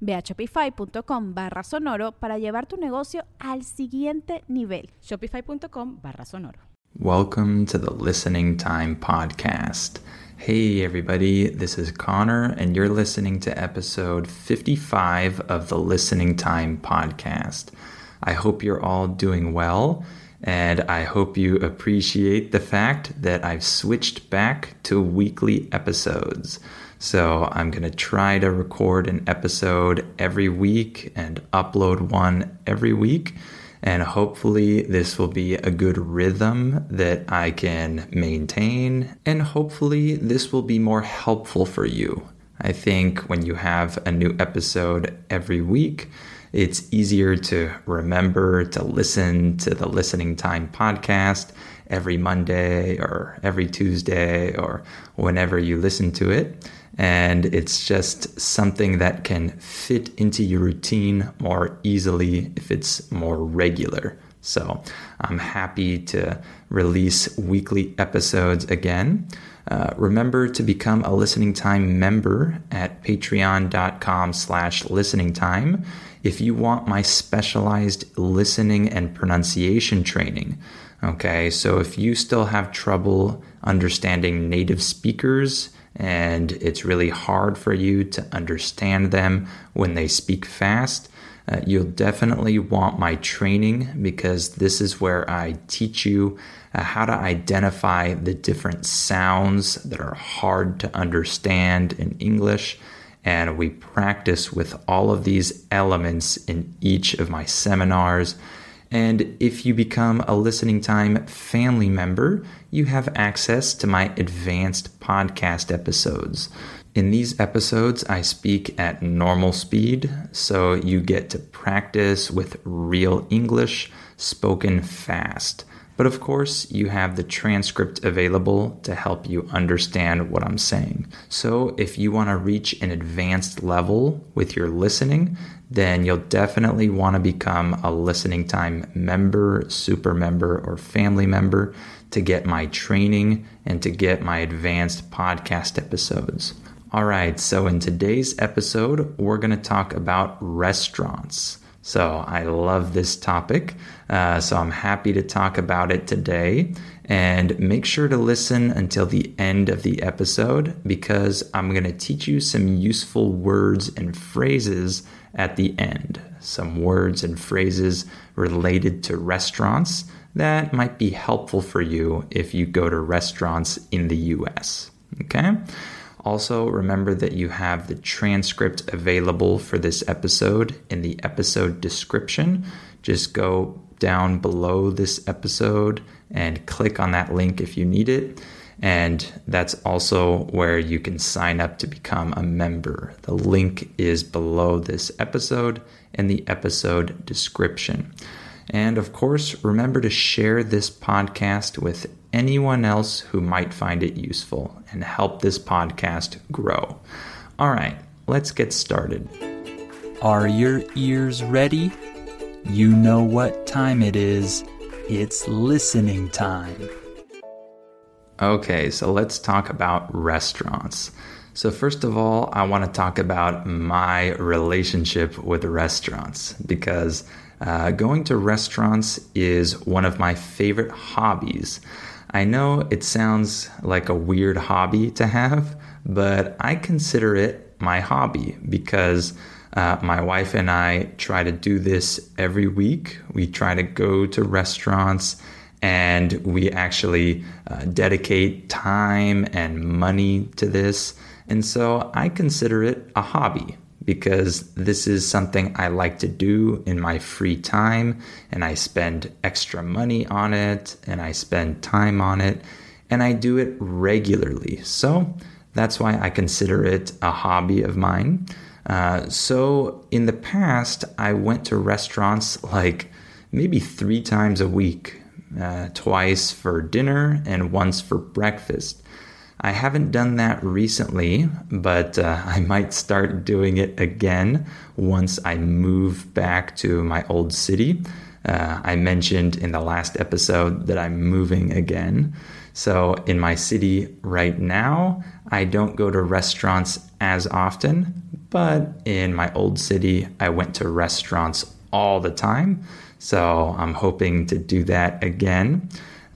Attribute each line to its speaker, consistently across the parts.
Speaker 1: Ve a shopify.com barra sonoro para llevar tu negocio al siguiente nivel.
Speaker 2: Shopify.com barra sonoro.
Speaker 3: Welcome to the Listening Time Podcast. Hey, everybody, this is Connor, and you're listening to episode 55 of the Listening Time Podcast. I hope you're all doing well, and I hope you appreciate the fact that I've switched back to weekly episodes. So I'm going to try to record an episode every week and upload one every week. And hopefully, this will be a good rhythm that I can maintain. And hopefully, this will be more helpful for you. I think when you have a new episode every week, it's easier to remember to listen to the Listening Time podcast every Monday or every Tuesday or whenever you listen to it and it's just something that can fit into your routine more easily if it's more regular. So I'm happy to release weekly episodes again. Uh, remember to become a listening time member at patreon.com slash listening time if you want my specialized listening and pronunciation training okay so if you still have trouble understanding native speakers and it's really hard for you to understand them when they speak fast, uh, you'll definitely want my training because this is where I teach you uh, how to identify the different sounds that are hard to understand in English. And we practice with all of these elements in each of my seminars. And if you become a listening time family member, you have access to my advanced podcast episodes. In these episodes, I speak at normal speed, so you get to practice with real English spoken fast. But of course, you have the transcript available to help you understand what I'm saying. So if you want to reach an advanced level with your listening, then you'll definitely want to become a listening time member, super member, or family member to get my training and to get my advanced podcast episodes. All right, so in today's episode, we're going to talk about restaurants. So I love this topic. Uh, so I'm happy to talk about it today. And make sure to listen until the end of the episode because I'm going to teach you some useful words and phrases at the end. Some words and phrases related to restaurants that might be helpful for you if you go to restaurants in the US. Okay? Also, remember that you have the transcript available for this episode in the episode description. Just go down below this episode and click on that link if you need it. And that's also where you can sign up to become a member. The link is below this episode in the episode description. And of course, remember to share this podcast with anyone else who might find it useful and help this podcast grow. All right, let's get started.
Speaker 4: Are your ears ready? You know what time it is. It's listening time.
Speaker 3: Okay, so let's talk about restaurants. So, first of all, I want to talk about my relationship with restaurants because uh, going to restaurants is one of my favorite hobbies. I know it sounds like a weird hobby to have, but I consider it my hobby because uh, my wife and I try to do this every week. We try to go to restaurants and we actually uh, dedicate time and money to this. And so I consider it a hobby because this is something I like to do in my free time, and I spend extra money on it, and I spend time on it, and I do it regularly. So that's why I consider it a hobby of mine. Uh, so in the past, I went to restaurants like maybe three times a week, uh, twice for dinner and once for breakfast. I haven't done that recently, but uh, I might start doing it again once I move back to my old city. Uh, I mentioned in the last episode that I'm moving again. So, in my city right now, I don't go to restaurants as often, but in my old city, I went to restaurants all the time. So, I'm hoping to do that again.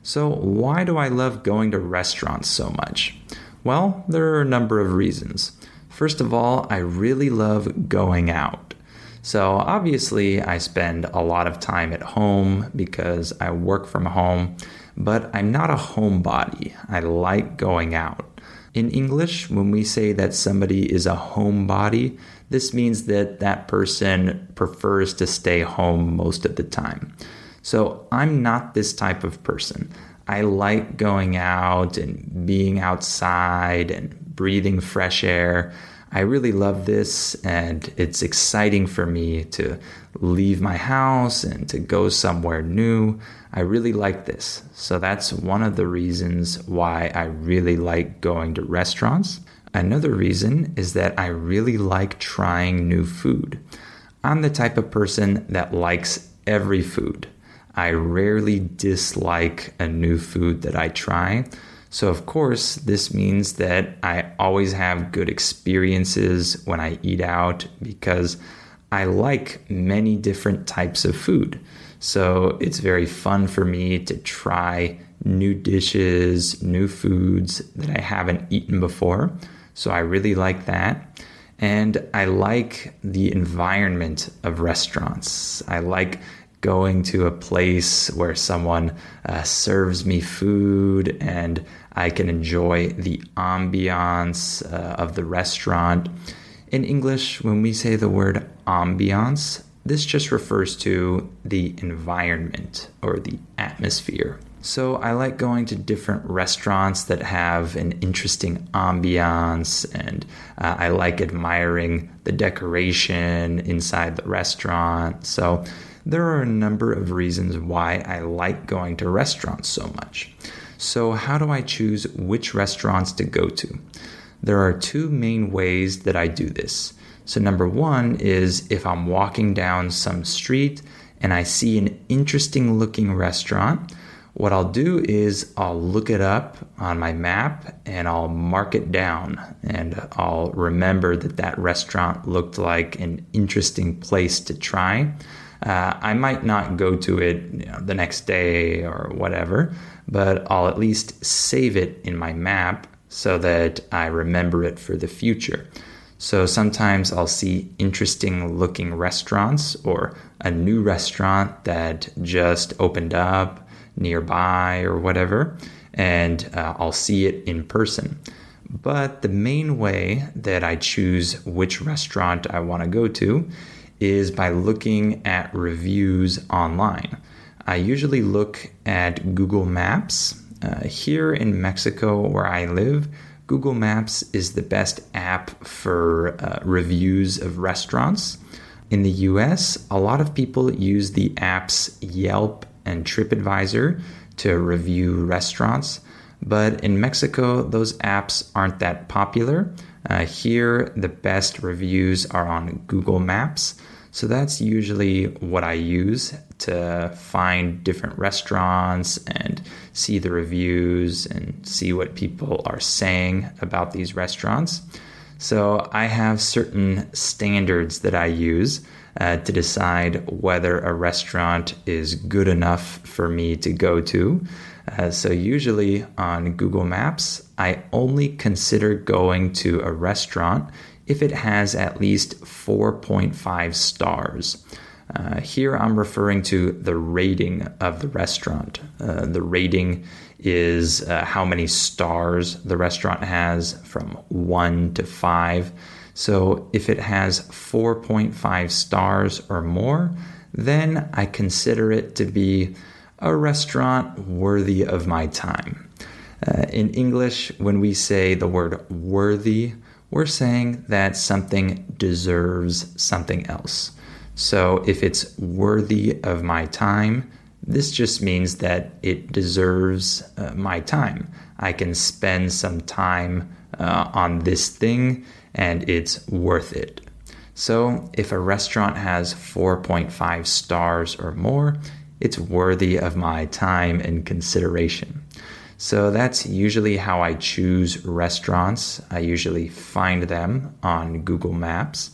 Speaker 3: So, why do I love going to restaurants so much? Well, there are a number of reasons. First of all, I really love going out. So, obviously, I spend a lot of time at home because I work from home, but I'm not a homebody. I like going out. In English, when we say that somebody is a homebody, this means that that person prefers to stay home most of the time. So I'm not this type of person. I like going out and being outside and breathing fresh air. I really love this, and it's exciting for me to leave my house and to go somewhere new. I really like this. So that's one of the reasons why I really like going to restaurants. Another reason is that I really like trying new food. I'm the type of person that likes every food. I rarely dislike a new food that I try. So, of course, this means that I always have good experiences when I eat out because I like many different types of food. So, it's very fun for me to try new dishes, new foods that I haven't eaten before. So, I really like that. And I like the environment of restaurants. I like going to a place where someone uh, serves me food and I can enjoy the ambiance uh, of the restaurant. In English, when we say the word ambiance, this just refers to the environment or the atmosphere. So I like going to different restaurants that have an interesting ambiance, and uh, I like admiring the decoration inside the restaurant. So there are a number of reasons why I like going to restaurants so much. So, how do I choose which restaurants to go to? There are two main ways that I do this. So, number one is if I'm walking down some street and I see an interesting looking restaurant, what I'll do is I'll look it up on my map and I'll mark it down and I'll remember that that restaurant looked like an interesting place to try. Uh, I might not go to it you know, the next day or whatever, but I'll at least save it in my map so that I remember it for the future. So sometimes I'll see interesting looking restaurants or a new restaurant that just opened up nearby or whatever, and uh, I'll see it in person. But the main way that I choose which restaurant I want to go to is by looking at reviews online. I usually look at Google Maps. Uh, here in Mexico, where I live, Google Maps is the best app for uh, reviews of restaurants. In the US, a lot of people use the apps Yelp and TripAdvisor to review restaurants, but in Mexico, those apps aren't that popular. Uh, here, the best reviews are on Google Maps. So that's usually what I use to find different restaurants and see the reviews and see what people are saying about these restaurants. So I have certain standards that I use uh, to decide whether a restaurant is good enough for me to go to. Uh, so usually on Google Maps, I only consider going to a restaurant if it has at least 4.5 stars. Uh, here I'm referring to the rating of the restaurant. Uh, the rating is uh, how many stars the restaurant has from 1 to 5. So if it has 4.5 stars or more, then I consider it to be a restaurant worthy of my time. Uh, in English, when we say the word worthy, we're saying that something deserves something else. So if it's worthy of my time, this just means that it deserves uh, my time. I can spend some time uh, on this thing and it's worth it. So, if a restaurant has 4.5 stars or more, it's worthy of my time and consideration. So, that's usually how I choose restaurants. I usually find them on Google Maps.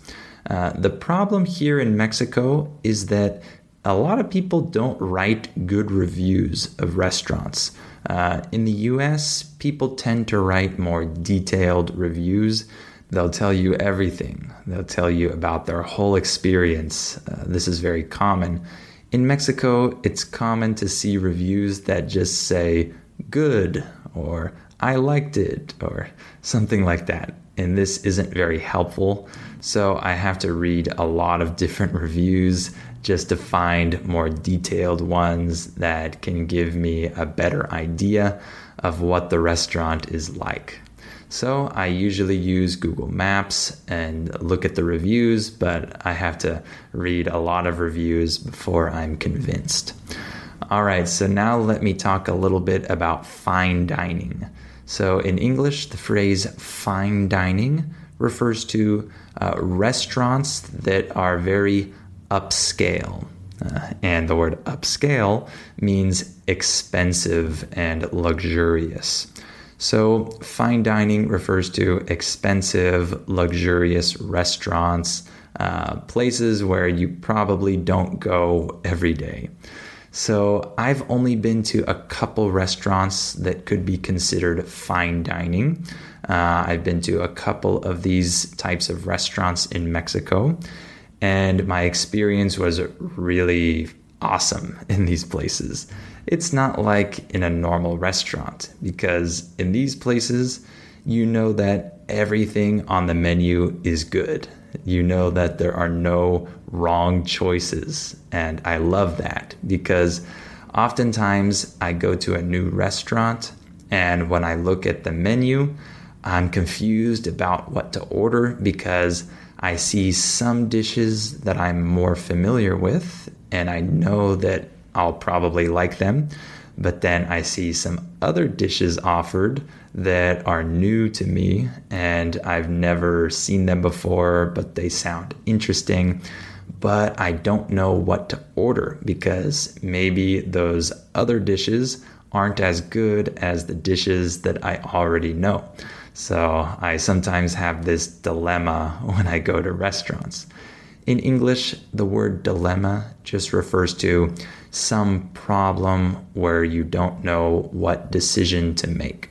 Speaker 3: Uh, the problem here in Mexico is that a lot of people don't write good reviews of restaurants. Uh, in the US, people tend to write more detailed reviews They'll tell you everything. They'll tell you about their whole experience. Uh, this is very common. In Mexico, it's common to see reviews that just say good or I liked it or something like that. And this isn't very helpful. So I have to read a lot of different reviews just to find more detailed ones that can give me a better idea of what the restaurant is like. So I usually use Google Maps and look at the reviews, but I have to read a lot of reviews before I'm convinced. All right, so now let me talk a little bit about fine dining. So in English, the phrase fine dining refers to uh, restaurants that are very upscale. Uh, and the word upscale means expensive and luxurious. So, fine dining refers to expensive, luxurious restaurants, uh, places where you probably don't go every day. So, I've only been to a couple restaurants that could be considered fine dining. Uh, I've been to a couple of these types of restaurants in Mexico, and my experience was really awesome in these places. It's not like in a normal restaurant because in these places, you know that everything on the menu is good. You know that there are no wrong choices. And I love that because oftentimes I go to a new restaurant and when I look at the menu, I'm confused about what to order because I see some dishes that I'm more familiar with and I know that I'll probably like them. But then I see some other dishes offered that are new to me and I've never seen them before, but they sound interesting. But I don't know what to order because maybe those other dishes aren't as good as the dishes that I already know. So I sometimes have this dilemma when I go to restaurants. In English, the word dilemma just refers to some problem where you don't know what decision to make.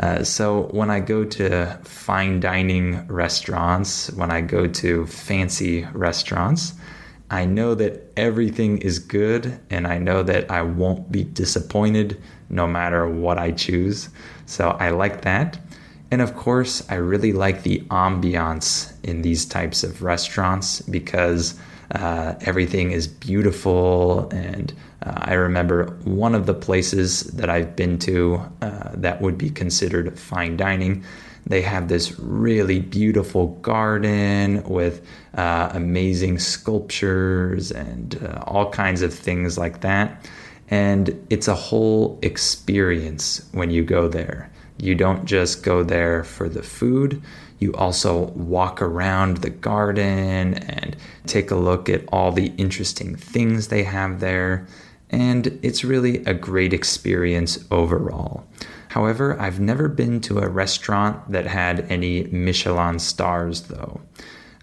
Speaker 3: Uh, so when I go to fine dining restaurants, when I go to fancy restaurants, I know that everything is good and I know that I won't be disappointed no matter what I choose. So I like that. And of course, I really like the ambiance in these types of restaurants because uh, everything is beautiful. And uh, I remember one of the places that I've been to uh, that would be considered fine dining. They have this really beautiful garden with uh, amazing sculptures and uh, all kinds of things like that. And it's a whole experience when you go there. You don't just go there for the food, you also walk around the garden and take a look at all the interesting things they have there. And it's really a great experience overall. However, I've never been to a restaurant that had any Michelin stars, though.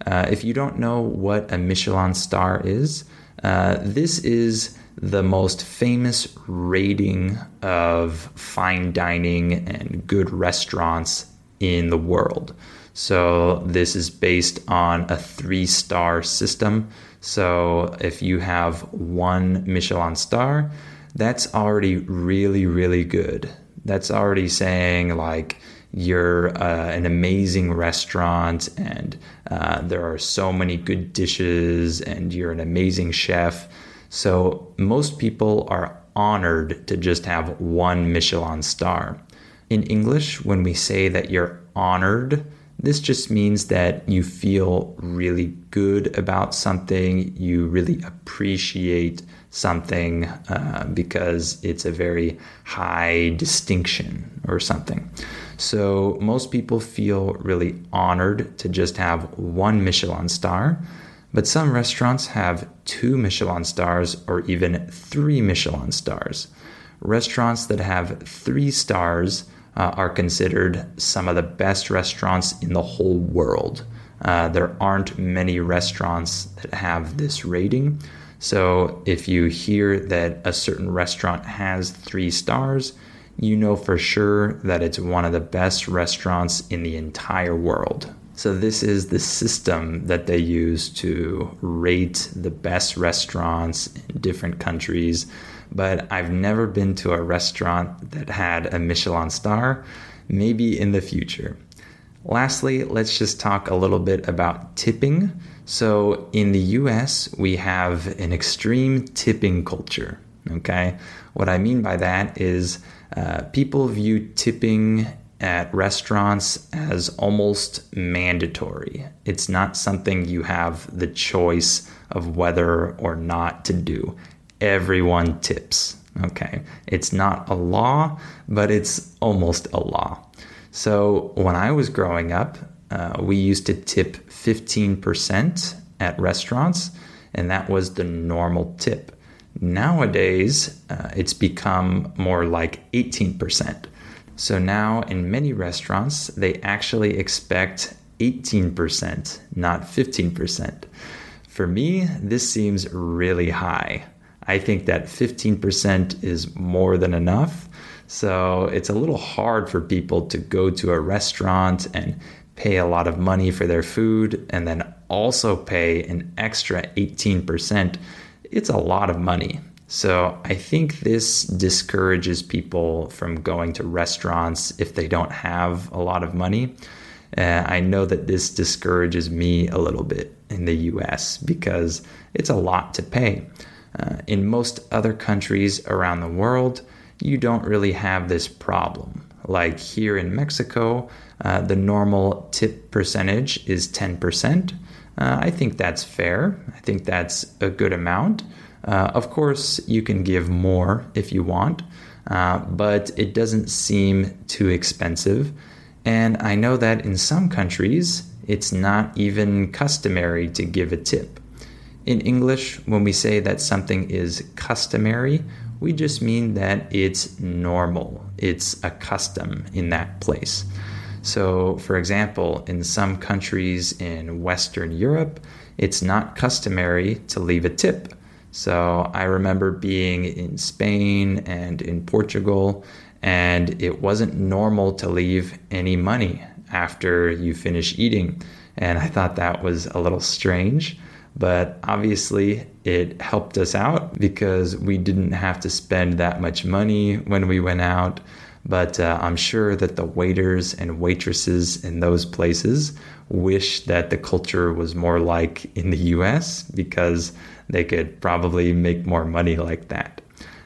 Speaker 3: Uh, if you don't know what a Michelin star is, uh, this is the most famous rating of fine dining and good restaurants in the world. So, this is based on a three star system. So if you have one Michelin star, that's already really, really good. That's already saying like you're uh, an amazing restaurant and uh, there are so many good dishes and you're an amazing chef. So most people are honored to just have one Michelin star. In English, when we say that you're honored, this just means that you feel really good about something, you really appreciate something uh, because it's a very high distinction or something. So most people feel really honored to just have one Michelin star, but some restaurants have two Michelin stars or even three Michelin stars. Restaurants that have three stars uh, are considered some of the best restaurants in the whole world. Uh, there aren't many restaurants that have this rating. So if you hear that a certain restaurant has three stars, you know for sure that it's one of the best restaurants in the entire world. So, this is the system that they use to rate the best restaurants in different countries but I've never been to a restaurant that had a Michelin star, maybe in the future. Lastly, let's just talk a little bit about tipping. So, in the US, we have an extreme tipping culture. Okay, what I mean by that is uh, people view tipping at restaurants as almost mandatory. It's not something you have the choice of whether or not to do everyone tips. Okay. It's not a law, but it's almost a law. So when I was growing up, uh, we used to tip 15% at restaurants, and that was the normal tip. Nowadays, uh, it's become more like 18%. So now in many restaurants, they actually expect 18%, not 15%. For me, this seems really high. I think that 15% is more than enough. So it's a little hard for people to go to a restaurant and pay a lot of money for their food and then also pay an extra 18%. It's a lot of money. So I think this discourages people from going to restaurants if they don't have a lot of money. Uh, I know that this discourages me a little bit in the US because it's a lot to pay. Uh, in most other countries around the world, you don't really have this problem. Like here in Mexico, uh, the normal tip percentage is 10%. Uh, I think that's fair. I think that's a good amount. Uh, of course, you can give more if you want, uh, but it doesn't seem too expensive. And I know that in some countries, it's not even customary to give a tip. In English, when we say that something is customary, we just mean that it's normal, it's a custom in that place. So, for example, in some countries in Western Europe, it's not customary to leave a tip. So, I remember being in Spain and in Portugal, and it wasn't normal to leave any money after you finish eating. And I thought that was a little strange. But obviously, it helped us out because we didn't have to spend that much money when we went out. But uh, I'm sure that the waiters and waitresses in those places wish that the culture was more like in the US because they could probably make more money like that.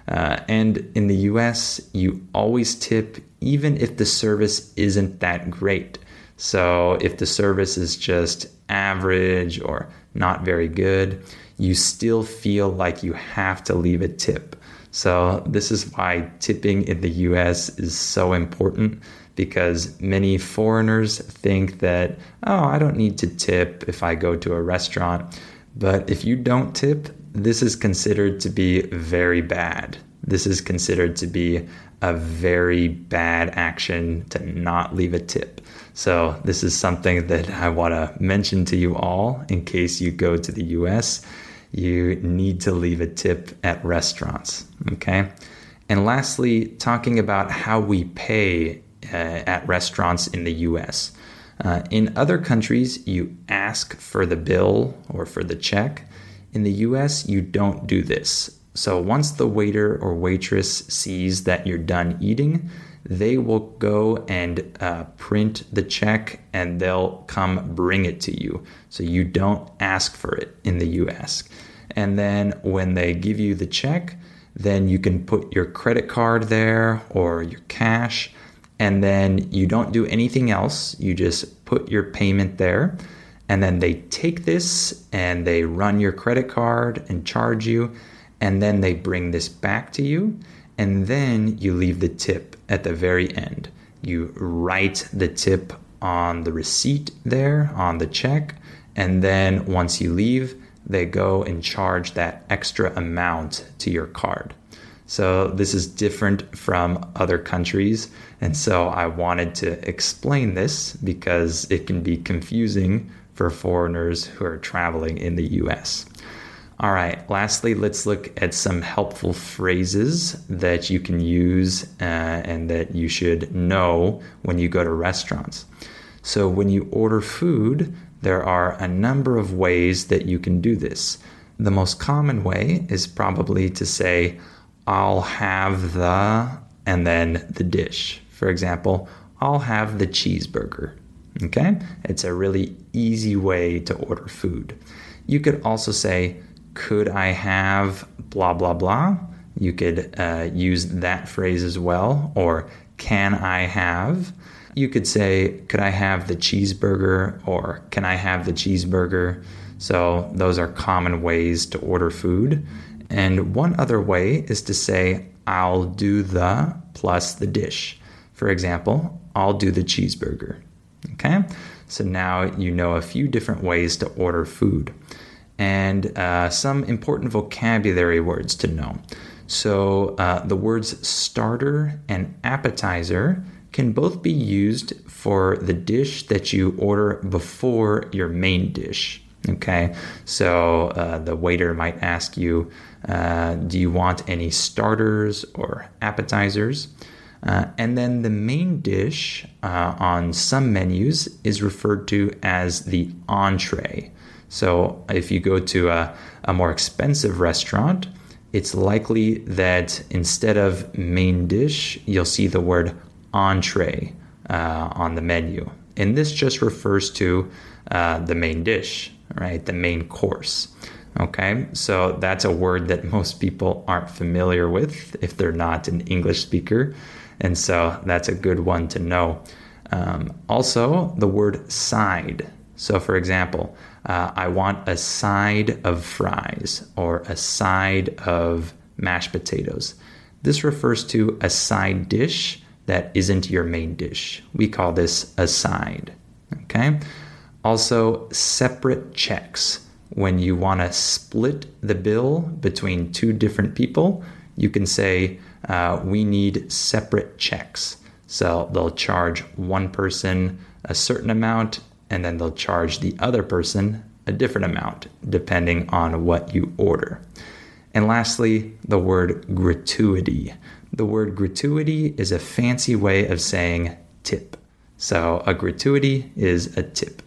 Speaker 3: Uh, and in the US, you always tip even if the service isn't that great. So if the service is just average or not very good, you still feel like you have to leave a tip. So, this is why tipping in the US is so important because many foreigners think that, oh, I don't need to tip if I go to a restaurant. But if you don't tip, this is considered to be very bad. This is considered to be a very bad action to not leave a tip. So, this is something that I want to mention to you all in case you go to the US. You need to leave a tip at restaurants. Okay. And lastly, talking about how we pay uh, at restaurants in the US. Uh, in other countries, you ask for the bill or for the check. In the US, you don't do this. So once the waiter or waitress sees that you're done eating, they will go and uh, print the check and they'll come bring it to you. So you don't ask for it in the US. And then when they give you the check, then you can put your credit card there or your cash. And then you don't do anything else. You just put your payment there. And then they take this and they run your credit card and charge you. And then they bring this back to you. And then you leave the tip at the very end. You write the tip on the receipt there, on the check. And then once you leave, they go and charge that extra amount to your card. So this is different from other countries. And so I wanted to explain this because it can be confusing for foreigners who are traveling in the US. All right, lastly, let's look at some helpful phrases that you can use uh, and that you should know when you go to restaurants. So, when you order food, there are a number of ways that you can do this. The most common way is probably to say, I'll have the, and then the dish. For example, I'll have the cheeseburger. Okay? It's a really easy way to order food. You could also say, Could I have blah, blah, blah? You could uh, use that phrase as well. Or, Can I have? You could say, Could I have the cheeseburger? Or, Can I have the cheeseburger? So, those are common ways to order food. And one other way is to say, I'll do the plus the dish. For example, I'll do the cheeseburger. Okay, so now you know a few different ways to order food and uh, some important vocabulary words to know. So uh, the words starter and appetizer can both be used for the dish that you order before your main dish. Okay, so uh, the waiter might ask you, uh, Do you want any starters or appetizers? Uh, and then the main dish uh, on some menus is referred to as the entree. So if you go to a, a more expensive restaurant, it's likely that instead of main dish, you'll see the word entree uh, on the menu. And this just refers to uh, the main dish, right? The main course. Okay, so that's a word that most people aren't familiar with if they're not an English speaker. And so that's a good one to know. Um, also, the word side. So, for example, uh, I want a side of fries or a side of mashed potatoes. This refers to a side dish that isn't your main dish. We call this a side. Okay. Also, separate checks. When you want to split the bill between two different people, you can say, uh, we need separate checks. So they'll charge one person a certain amount, and then they'll charge the other person a different amount, depending on what you order. And lastly, the word gratuity. The word gratuity is a fancy way of saying tip. So a gratuity is a tip.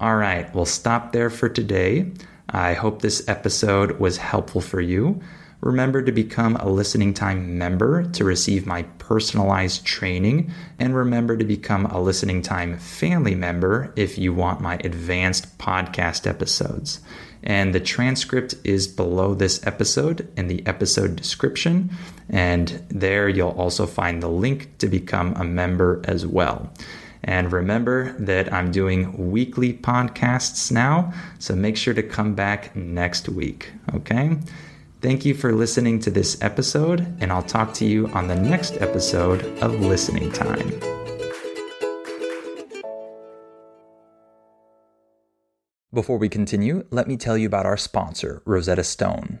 Speaker 3: All right, we'll stop there for today. I hope this episode was helpful for you. Remember to become a listening time member to receive my personalized training, and remember to become a listening time family member if you want my advanced podcast episodes. And the transcript is below this episode in the episode description, and there you'll also find the link to become a member as well. And remember that I'm doing weekly podcasts now, so make sure to come back next week, okay? Thank you for listening to this episode, and I'll talk to you on the next episode of Listening Time. Before we continue, let me tell you about our sponsor, Rosetta Stone.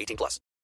Speaker 5: 18 plus.